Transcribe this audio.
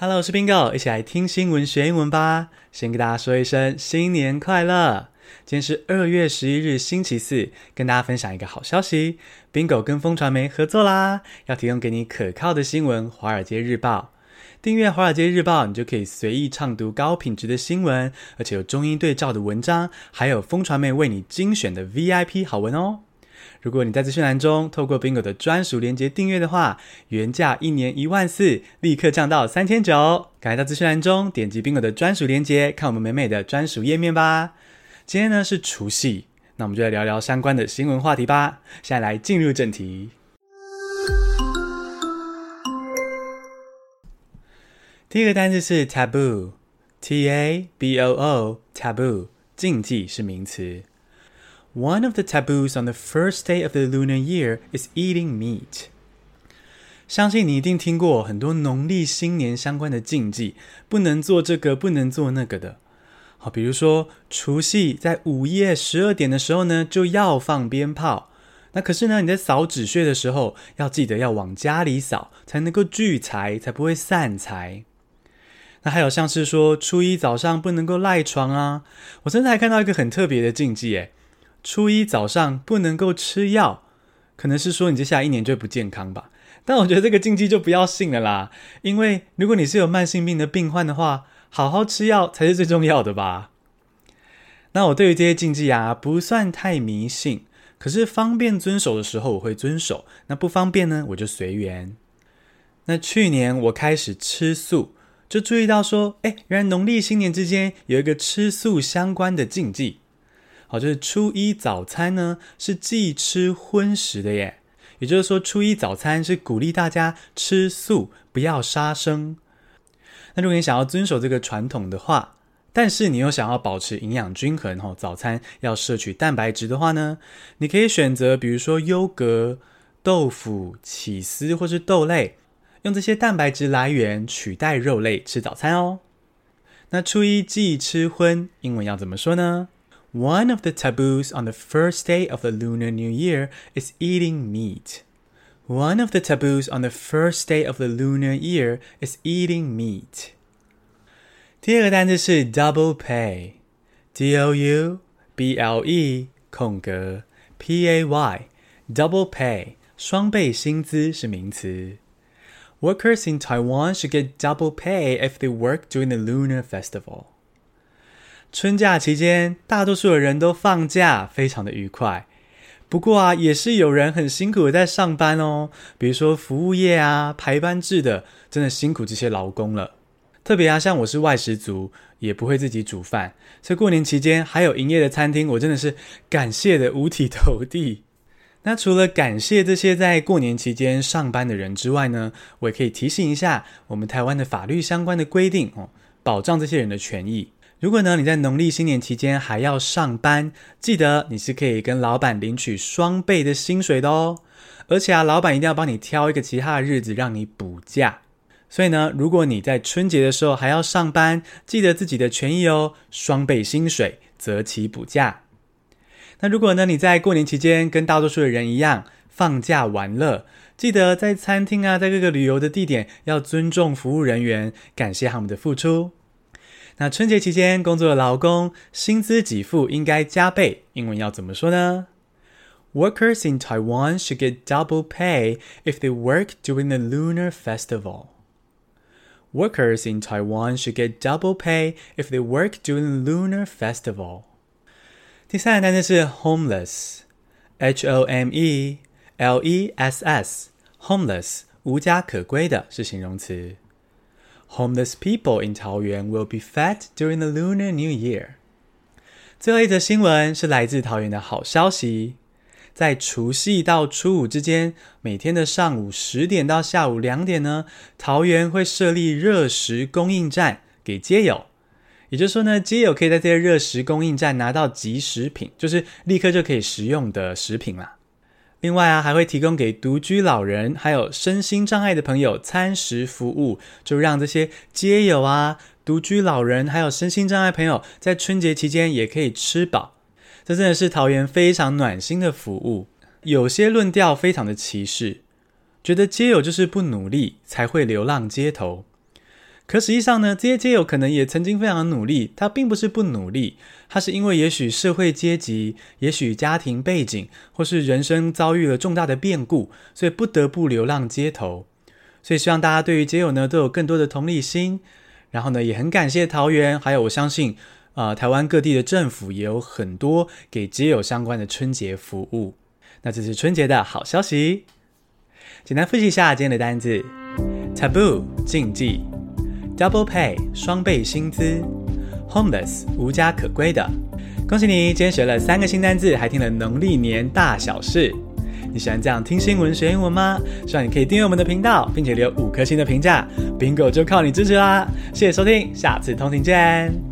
Hello，我是 Bingo，一起来听新闻学英文吧。先跟大家说一声新年快乐！今天是二月十一日，星期四，跟大家分享一个好消息，Bingo 跟风传媒合作啦，要提供给你可靠的新闻——华尔街日报。订阅华尔街日报，你就可以随意畅读高品质的新闻，而且有中英对照的文章，还有风传媒为你精选的 VIP 好文哦。如果你在资讯栏中透过 Bingo 的专属链接订阅的话，原价一年一万四，立刻降到三千九。赶快到资讯栏中点击 Bingo 的专属链接，看我们美美的专属页面吧。今天呢是除夕，那我们就来聊聊相关的新闻话题吧。现在来进入正题。第一个单词是 taboo，T A B O O，taboo，禁忌是名词。One of the taboos on the first day of the lunar year is eating meat. 相信你一定听过很多农历新年相关的禁忌，不能做这个，不能做那个的。好，比如说除夕在午夜十二点的时候呢，就要放鞭炮。那可是呢，你在扫纸屑的时候，要记得要往家里扫，才能够聚财，才不会散财。那还有像是说初一早上不能够赖床啊。我甚至还看到一个很特别的禁忌，诶。初一早上不能够吃药，可能是说你接下来一年就不健康吧。但我觉得这个禁忌就不要信了啦，因为如果你是有慢性病的病患的话，好好吃药才是最重要的吧。那我对于这些禁忌啊，不算太迷信，可是方便遵守的时候我会遵守，那不方便呢，我就随缘。那去年我开始吃素，就注意到说，哎，原来农历新年之间有一个吃素相关的禁忌。好，就是初一早餐呢是忌吃荤食的耶，也就是说初一早餐是鼓励大家吃素，不要杀生。那如果你想要遵守这个传统的话，但是你又想要保持营养均衡，哈，早餐要摄取蛋白质的话呢，你可以选择比如说优格、豆腐、起司或是豆类，用这些蛋白质来源取代肉类吃早餐哦。那初一忌吃荤，英文要怎么说呢 ？One of the taboos on the first day of the Lunar New Year is eating meat. One of the taboos on the first day of the Lunar Year is eating meat. 第二个单词是 double pay，D O U B L E 空格 P A Y，double pay 双倍薪资是名词。Workers in Taiwan should get double pay if they work during the Lunar Festival. 春假期间，大多数的人都放假，非常的愉快。不过啊，也是有人很辛苦的在上班哦。比如说服务业啊，排班制的，真的辛苦这些劳工了。特别啊，像我是外食族，也不会自己煮饭，所以过年期间还有营业的餐厅，我真的是感谢的五体投地。那除了感谢这些在过年期间上班的人之外呢，我也可以提醒一下我们台湾的法律相关的规定哦，保障这些人的权益。如果呢，你在农历新年期间还要上班，记得你是可以跟老板领取双倍的薪水的哦。而且啊，老板一定要帮你挑一个其他的日子让你补假。所以呢，如果你在春节的时候还要上班，记得自己的权益哦，双倍薪水，择期补假。那如果呢，你在过年期间跟大多数的人一样放假玩乐，记得在餐厅啊，在各个旅游的地点要尊重服务人员，感谢他们的付出。那春节期间工作的劳工薪资给付应该加倍，英文要怎么说呢？Workers in Taiwan should get double pay if they work during the Lunar Festival. Workers in Taiwan should get double pay if they work during the Lunar Festival. 第三个单词是 homeless，H O M E L E S S，homeless 无家可归的是形容词。 Homeless people in 桃园 will be fed during the Lunar New Year。最后一则新闻是来自桃园的好消息，在除夕到初五之间，每天的上午十点到下午两点呢，桃园会设立热食供应站给街友。也就是说呢，街友可以在这些热食供应站拿到即食品，就是立刻就可以食用的食品啦。另外啊，还会提供给独居老人还有身心障碍的朋友餐食服务，就让这些街友啊、独居老人还有身心障碍朋友在春节期间也可以吃饱。这真的是桃园非常暖心的服务。有些论调非常的歧视，觉得街友就是不努力才会流浪街头。可实际上呢，这些街友可能也曾经非常努力，他并不是不努力，他是因为也许社会阶级，也许家庭背景，或是人生遭遇了重大的变故，所以不得不流浪街头。所以希望大家对于街友呢都有更多的同理心，然后呢也很感谢桃园，还有我相信，呃，台湾各地的政府也有很多给街友相关的春节服务。那这是春节的好消息。简单复习一下今天的单字：taboo 禁忌。Double pay 双倍薪资，homeless 无家可归的。恭喜你，今天学了三个新单字，还听了农历年大小事。你喜欢这样听新闻学英文吗？希望你可以订阅我们的频道，并且留五颗星的评价。Bingo 就靠你支持啦！谢谢收听，下次通勤见。